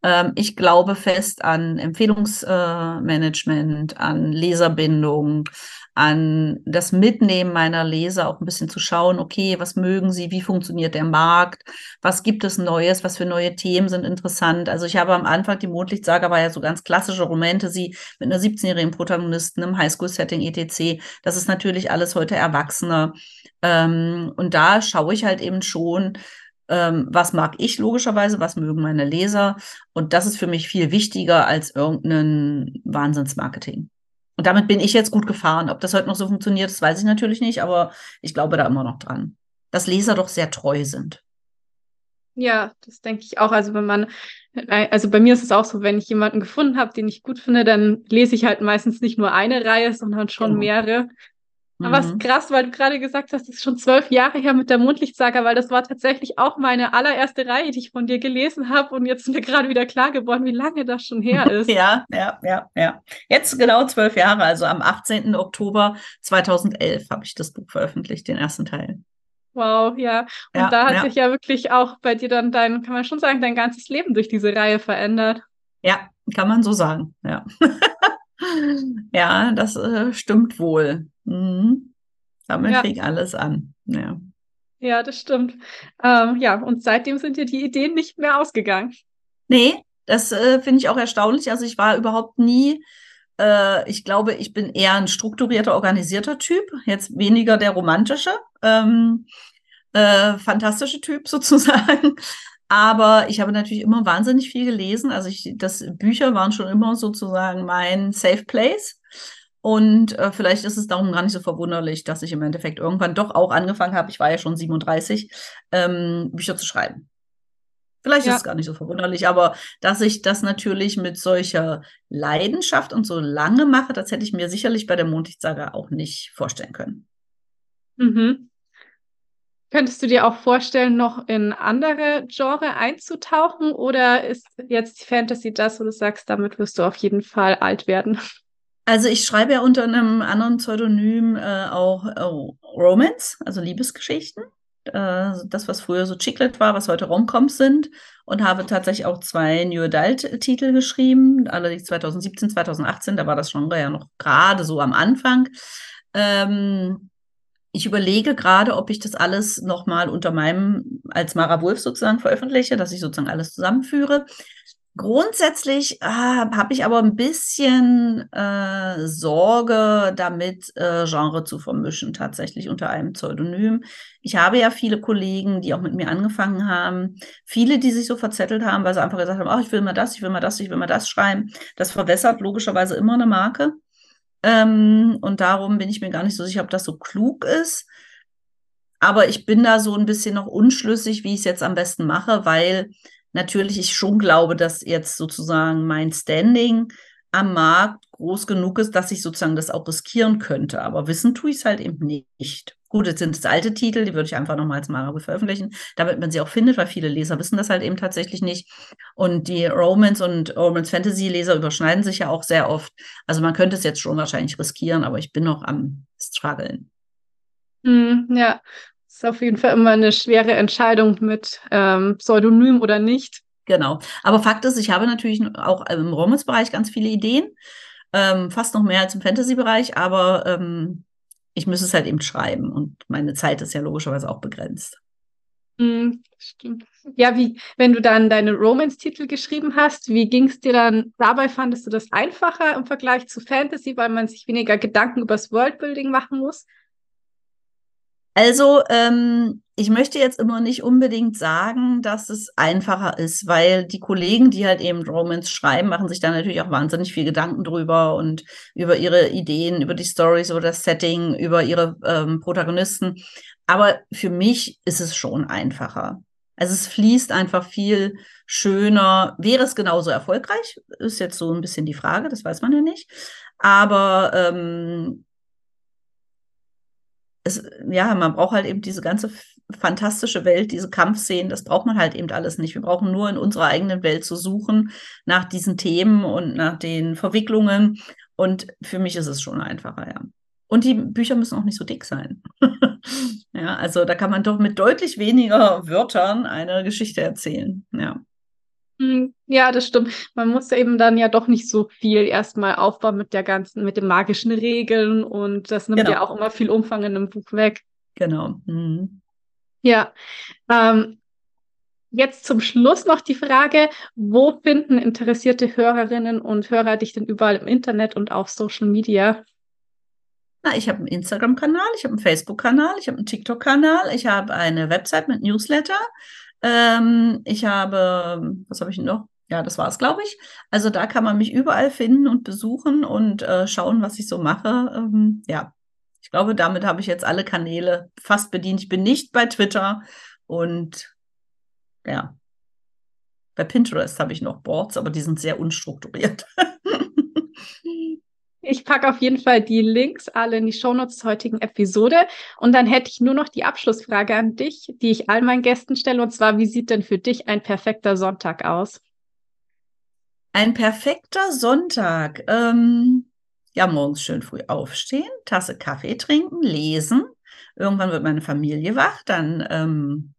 Ähm, ich glaube fest an Empfehlungsmanagement, äh, an Leserbindung, an das Mitnehmen meiner Leser, auch ein bisschen zu schauen, okay, was mögen sie, wie funktioniert der Markt, was gibt es Neues, was für neue Themen sind interessant. Also ich habe am Anfang, die Mondlichtsaga war ja so ganz klassische Romantasy mit einer 17-jährigen Protagonistin im Highschool-Setting etc. Das ist natürlich alles heute erwachsener. Ähm, und da schaue ich halt eben schon, ähm, was mag ich logischerweise, was mögen meine Leser. Und das ist für mich viel wichtiger als irgendein Wahnsinnsmarketing. Und damit bin ich jetzt gut gefahren. Ob das heute noch so funktioniert, das weiß ich natürlich nicht, aber ich glaube da immer noch dran, dass Leser doch sehr treu sind. Ja, das denke ich auch. Also wenn man, also bei mir ist es auch so, wenn ich jemanden gefunden habe, den ich gut finde, dann lese ich halt meistens nicht nur eine Reihe, sondern schon genau. mehrere. Aber es ist mhm. krass, weil du gerade gesagt hast, es ist schon zwölf Jahre her mit der Mondlichtsaga, weil das war tatsächlich auch meine allererste Reihe, die ich von dir gelesen habe. Und jetzt ist mir gerade wieder klar geworden, wie lange das schon her ist. ja, ja, ja, ja. Jetzt genau zwölf Jahre, also am 18. Oktober 2011 habe ich das Buch veröffentlicht, den ersten Teil. Wow, ja. Und ja, da hat ja. sich ja wirklich auch bei dir dann dein, kann man schon sagen, dein ganzes Leben durch diese Reihe verändert. Ja, kann man so sagen, ja. ja, das äh, stimmt wohl. Mhm. Damit ja. fing alles an. Ja. Ja, das stimmt. Ähm, ja, und seitdem sind dir die Ideen nicht mehr ausgegangen. Nee, das äh, finde ich auch erstaunlich. Also ich war überhaupt nie, äh, ich glaube, ich bin eher ein strukturierter, organisierter Typ, jetzt weniger der romantische, ähm, äh, fantastische Typ sozusagen. Aber ich habe natürlich immer wahnsinnig viel gelesen. Also ich, das Bücher waren schon immer sozusagen mein Safe Place. Und äh, vielleicht ist es darum gar nicht so verwunderlich, dass ich im Endeffekt irgendwann doch auch angefangen habe, ich war ja schon 37, ähm, Bücher zu schreiben. Vielleicht ja. ist es gar nicht so verwunderlich, aber dass ich das natürlich mit solcher Leidenschaft und so lange mache, das hätte ich mir sicherlich bei der Mondlichtsaga auch nicht vorstellen können. Mhm. Könntest du dir auch vorstellen, noch in andere Genre einzutauchen oder ist jetzt Fantasy das, wo du sagst, damit wirst du auf jeden Fall alt werden? Also ich schreibe ja unter einem anderen Pseudonym äh, auch äh, Romance, also Liebesgeschichten. Äh, das, was früher so Chiclet war, was heute Romcoms sind. Und habe tatsächlich auch zwei New Adult-Titel geschrieben, allerdings 2017, 2018, da war das Genre ja noch gerade so am Anfang. Ähm, ich überlege gerade, ob ich das alles nochmal unter meinem, als Mara Wolf sozusagen veröffentliche, dass ich sozusagen alles zusammenführe. Grundsätzlich äh, habe ich aber ein bisschen äh, Sorge damit, äh, Genre zu vermischen, tatsächlich unter einem Pseudonym. Ich habe ja viele Kollegen, die auch mit mir angefangen haben, viele, die sich so verzettelt haben, weil sie einfach gesagt haben, oh, ich will mal das, ich will mal das, ich will mal das schreiben. Das verwässert logischerweise immer eine Marke. Ähm, und darum bin ich mir gar nicht so sicher, ob das so klug ist. Aber ich bin da so ein bisschen noch unschlüssig, wie ich es jetzt am besten mache, weil natürlich ich schon glaube, dass jetzt sozusagen mein Standing am Markt groß genug ist, dass ich sozusagen das auch riskieren könnte. Aber wissen tue ich es halt eben nicht. Gut, jetzt sind es alte Titel, die würde ich einfach nochmal als Marabel veröffentlichen, damit man sie auch findet, weil viele Leser wissen das halt eben tatsächlich nicht. Und die Romance und Romance Fantasy Leser überschneiden sich ja auch sehr oft. Also man könnte es jetzt schon wahrscheinlich riskieren, aber ich bin noch am struggeln. Mm, ja, ist auf jeden Fall immer eine schwere Entscheidung mit ähm, Pseudonym oder nicht. Genau. Aber Fakt ist, ich habe natürlich auch im Romance-Bereich ganz viele Ideen. Ähm, fast noch mehr als im Fantasy-Bereich, aber ähm, ich muss es halt eben schreiben und meine Zeit ist ja logischerweise auch begrenzt. Mm, stimmt. Ja, wie, wenn du dann deine Romance-Titel geschrieben hast, wie ging es dir dann dabei? Fandest du das einfacher im Vergleich zu Fantasy, weil man sich weniger Gedanken über das Worldbuilding machen muss? Also, ähm, ich möchte jetzt immer nicht unbedingt sagen, dass es einfacher ist, weil die Kollegen, die halt eben Romans schreiben, machen sich da natürlich auch wahnsinnig viel Gedanken drüber und über ihre Ideen, über die Stories, über das Setting, über ihre ähm, Protagonisten. Aber für mich ist es schon einfacher. Also es fließt einfach viel schöner. Wäre es genauso erfolgreich? Ist jetzt so ein bisschen die Frage, das weiß man ja nicht. Aber ähm, es, ja, man braucht halt eben diese ganze fantastische Welt, diese Kampfszenen, das braucht man halt eben alles nicht. Wir brauchen nur in unserer eigenen Welt zu suchen nach diesen Themen und nach den Verwicklungen. Und für mich ist es schon einfacher, ja. Und die Bücher müssen auch nicht so dick sein. ja, also da kann man doch mit deutlich weniger Wörtern eine Geschichte erzählen. Ja. Hm, ja, das stimmt. Man muss eben dann ja doch nicht so viel erstmal aufbauen mit der ganzen, mit den magischen Regeln und das nimmt Genau. ja auch immer viel Umfang in einem Buch weg. Genau. Mhm. Ja. Ähm, jetzt zum Schluss noch die Frage, wo finden interessierte Hörerinnen und Hörer dich denn überall im Internet und auf Social Media? Na, ich habe einen Instagram-Kanal, ich habe einen Facebook-Kanal, ich habe einen TikTok-Kanal, ich habe eine Website mit Newsletter. Ähm, ich habe, was habe ich noch? Ja, das war es, glaube ich. Also da kann man mich überall finden und besuchen und äh, schauen, was ich so mache. Ähm, ja, ich glaube, damit habe ich jetzt alle Kanäle fast bedient. Ich bin nicht bei Twitter und ja, bei Pinterest habe ich noch Boards, aber die sind sehr unstrukturiert. Ich packe auf jeden Fall die Links alle in die Shownotes zur heutigen Episode. Und dann hätte ich nur noch die Abschlussfrage an dich, die ich all meinen Gästen stelle. Und zwar, wie sieht denn für dich ein perfekter Sonntag aus? Ein perfekter Sonntag. Ähm, ja, morgens schön früh aufstehen, Tasse Kaffee trinken, lesen. Irgendwann wird meine Familie wach, dann ähm,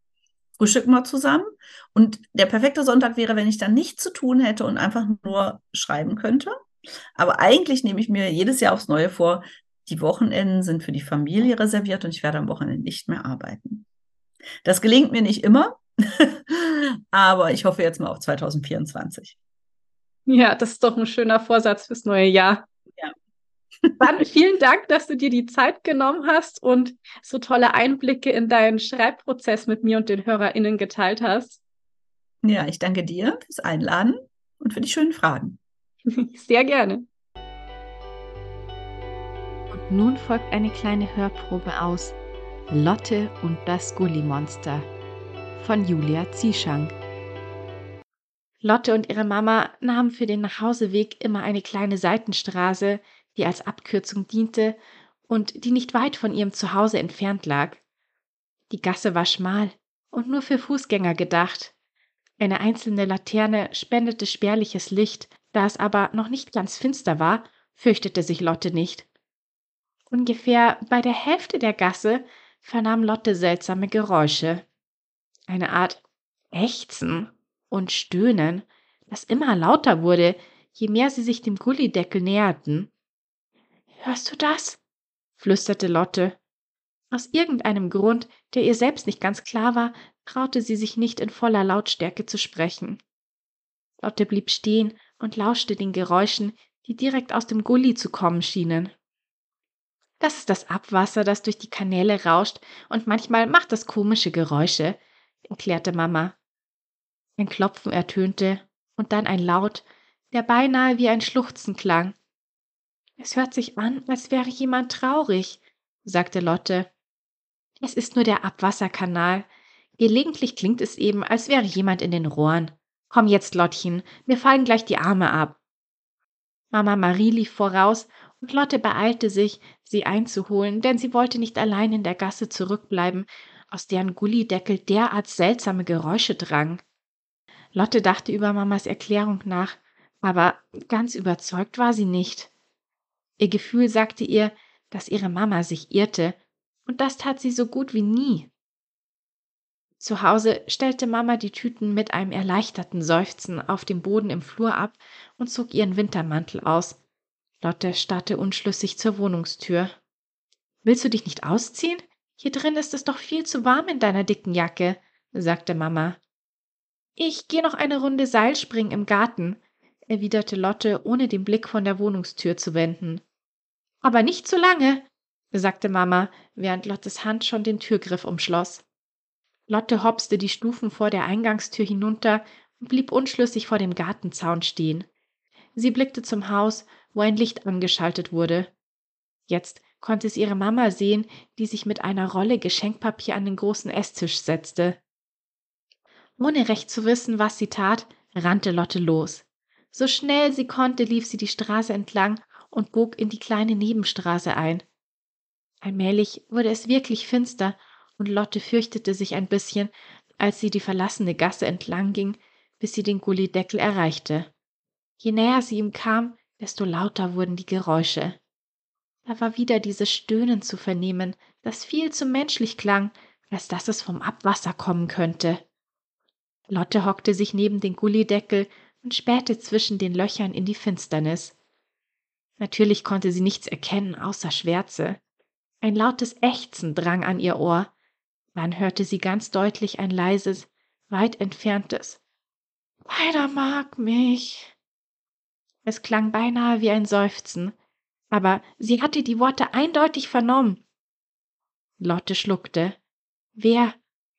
frühstücken wir zusammen. Und der perfekte Sonntag wäre, wenn ich dann nichts zu tun hätte und einfach nur schreiben könnte. Aber eigentlich nehme ich mir jedes Jahr aufs Neue vor, die Wochenenden sind für die Familie reserviert und ich werde am Wochenende nicht mehr arbeiten. Das gelingt mir nicht immer, aber ich hoffe jetzt mal auf 2024. Ja, das ist doch ein schöner Vorsatz fürs neue Jahr. Ja. Dann vielen Dank, dass du dir die Zeit genommen hast und so tolle Einblicke in deinen Schreibprozess mit mir und den HörerInnen geteilt hast. Ja, ich danke dir fürs Einladen und für die schönen Fragen. Sehr gerne. Und nun folgt eine kleine Hörprobe aus Lotte und das Gullimonster von Julia Zieschank. Lotte und ihre Mama nahmen für den Nachhauseweg immer eine kleine Seitenstraße, die als Abkürzung diente und die nicht weit von ihrem Zuhause entfernt lag. Die Gasse war schmal und nur für Fußgänger gedacht. Eine einzelne Laterne spendete spärliches Licht, da es aber noch nicht ganz finster war, fürchtete sich Lotte nicht. Ungefähr bei der Hälfte der Gasse vernahm Lotte seltsame Geräusche. Eine Art Ächzen und Stöhnen, das immer lauter wurde, je mehr sie sich dem Gullideckel näherten. Hörst du das? flüsterte Lotte. Aus irgendeinem Grund, der ihr selbst nicht ganz klar war, traute sie sich nicht in voller Lautstärke zu sprechen. Lotte blieb stehen und lauschte den Geräuschen, die direkt aus dem Gully zu kommen schienen. Das ist das Abwasser, das durch die Kanäle rauscht, und manchmal macht es komische Geräusche, erklärte Mama. Ein Klopfen ertönte und dann ein Laut, der beinahe wie ein Schluchzen klang. Es hört sich an, als wäre jemand traurig, sagte Lotte. Es ist nur der Abwasserkanal. Gelegentlich klingt es eben, als wäre jemand in den Rohren. Komm jetzt, Lottchen, mir fallen gleich die Arme ab. Mama Marie lief voraus und Lotte beeilte sich, sie einzuholen, denn sie wollte nicht allein in der Gasse zurückbleiben, aus deren Gullideckel derart seltsame Geräusche drangen. Lotte dachte über Mamas Erklärung nach, aber ganz überzeugt war sie nicht. Ihr Gefühl sagte ihr, dass ihre Mama sich irrte, und das tat sie so gut wie nie. Zu Hause stellte Mama die Tüten mit einem erleichterten Seufzen auf dem Boden im Flur ab und zog ihren Wintermantel aus. Lotte starrte unschlüssig zur Wohnungstür. Willst du dich nicht ausziehen? Hier drin ist es doch viel zu warm in deiner dicken Jacke, sagte Mama. Ich gehe noch eine Runde Seilspringen im Garten, erwiderte Lotte, ohne den Blick von der Wohnungstür zu wenden. Aber nicht zu lange. sagte Mama, während Lottes Hand schon den Türgriff umschloss. Lotte hopste die Stufen vor der Eingangstür hinunter und blieb unschlüssig vor dem Gartenzaun stehen. Sie blickte zum Haus, wo ein Licht angeschaltet wurde. Jetzt konnte es ihre Mama sehen, die sich mit einer Rolle Geschenkpapier an den großen Esstisch setzte. Ohne recht zu wissen, was sie tat, rannte Lotte los. So schnell sie konnte, lief sie die Straße entlang und bog in die kleine Nebenstraße ein. Allmählich wurde es wirklich finster, und Lotte fürchtete sich ein bisschen, als sie die verlassene Gasse entlang ging, bis sie den Gullideckel erreichte. Je näher sie ihm kam, desto lauter wurden die Geräusche. Da war wieder dieses Stöhnen zu vernehmen, das viel zu menschlich klang, als dass es vom Abwasser kommen könnte. Lotte hockte sich neben den Gullideckel und spähte zwischen den Löchern in die Finsternis. Natürlich konnte sie nichts erkennen außer Schwärze. Ein lautes Ächzen drang an ihr Ohr. Dann hörte sie ganz deutlich ein leises, weit entferntes keiner mag mich. Es klang beinahe wie ein Seufzen, aber sie hatte die Worte eindeutig vernommen. Lotte schluckte. Wer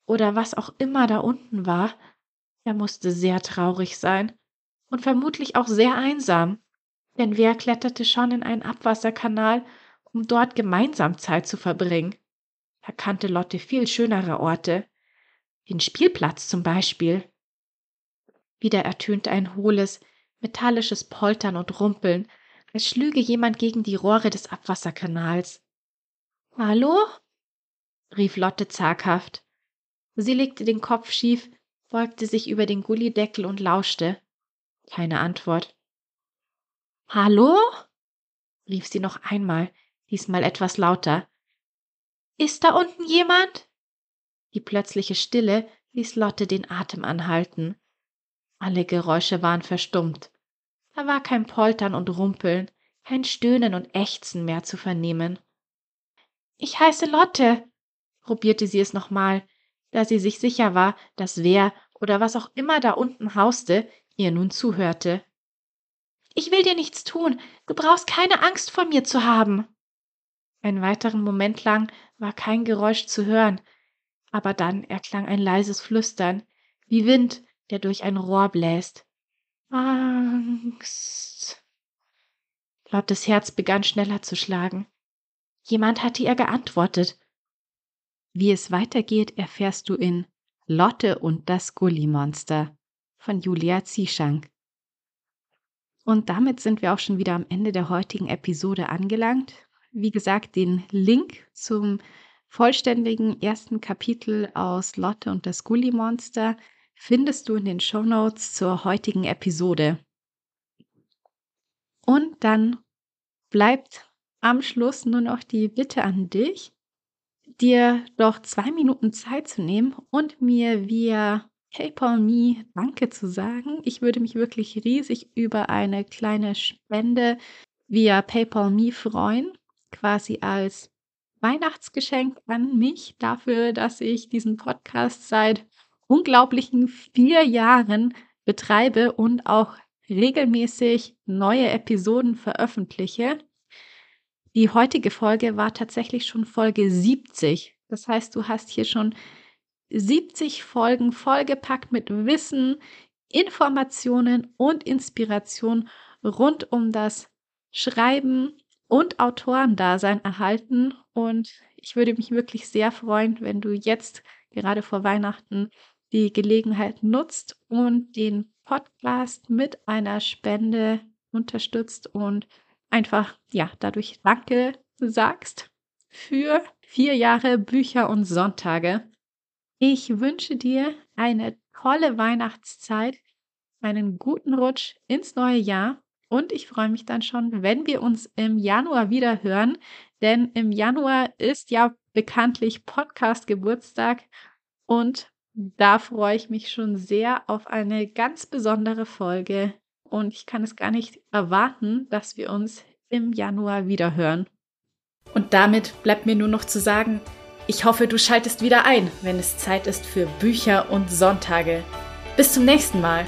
oder was auch immer da unten war, er musste sehr traurig sein und vermutlich auch sehr einsam, denn wer kletterte schon in einen Abwasserkanal, um dort gemeinsam Zeit zu verbringen? Er kannte Lotte viel schönere Orte, den Spielplatz zum Beispiel. Wieder ertönte ein hohles, metallisches Poltern und Rumpeln, als schlüge jemand gegen die Rohre des Abwasserkanals. Hallo? rief Lotte zaghaft. Sie legte den Kopf schief, beugte sich über den Gullideckel und lauschte. Keine Antwort. Hallo? rief sie noch einmal, diesmal etwas lauter. Ist da unten jemand? Die plötzliche Stille ließ Lotte den Atem anhalten. Alle Geräusche waren verstummt. Da war kein Poltern und Rumpeln, kein Stöhnen und Ächzen mehr zu vernehmen. Ich heiße Lotte, probierte sie es nochmal, da sie sich sicher war, dass wer oder was auch immer da unten hauste, ihr nun zuhörte. Ich will dir nichts tun, du brauchst keine Angst vor mir zu haben. Einen weiteren Moment lang war kein Geräusch zu hören, aber dann erklang ein leises Flüstern, wie Wind, der durch ein Rohr bläst. Angst. Lottes Herz begann schneller zu schlagen. Jemand hatte ihr geantwortet. Wie es weitergeht, erfährst du in Lotte und das Gullimonster von Julia Zieschank. Und damit sind wir auch schon wieder am Ende der heutigen Episode angelangt. Wie gesagt, den Link zum vollständigen ersten Kapitel aus Lotte und das Gullimonster findest du in den Show Notes zur heutigen Episode. Und dann bleibt am Schluss nur noch die Bitte an dich, dir doch zwei Minuten Zeit zu nehmen und mir via PayPal Me Danke zu sagen. Ich würde mich wirklich riesig über eine kleine Spende via PayPal Me freuen, quasi als Weihnachtsgeschenk an mich dafür, dass ich diesen Podcast seit unglaublichen vier Jahren betreibe und auch regelmäßig neue Episoden veröffentliche. Die heutige Folge war tatsächlich schon Folge 70. Das heißt, du hast hier schon 70 Folgen vollgepackt mit Wissen, Informationen und Inspiration rund um das Schreiben und Autorendasein erhalten. Und ich würde mich wirklich sehr freuen, wenn du jetzt gerade vor Weihnachten die Gelegenheit nutzt und den Podcast mit einer Spende unterstützt und einfach, ja, dadurch Danke sagst für vier Jahre Bücher und Sonntage. Ich wünsche dir eine tolle Weihnachtszeit, einen guten Rutsch ins neue Jahr und ich freue mich dann schon, wenn wir uns im Januar wieder hören, denn im Januar ist ja bekanntlich Podcast Geburtstag und da freue ich mich schon sehr auf eine ganz besondere Folge und ich kann es gar nicht erwarten, dass wir uns im Januar wieder hören. Und damit bleibt mir nur noch zu sagen, ich hoffe, du schaltest wieder ein, wenn es Zeit ist für Bücher und Sonntage. Bis zum nächsten Mal.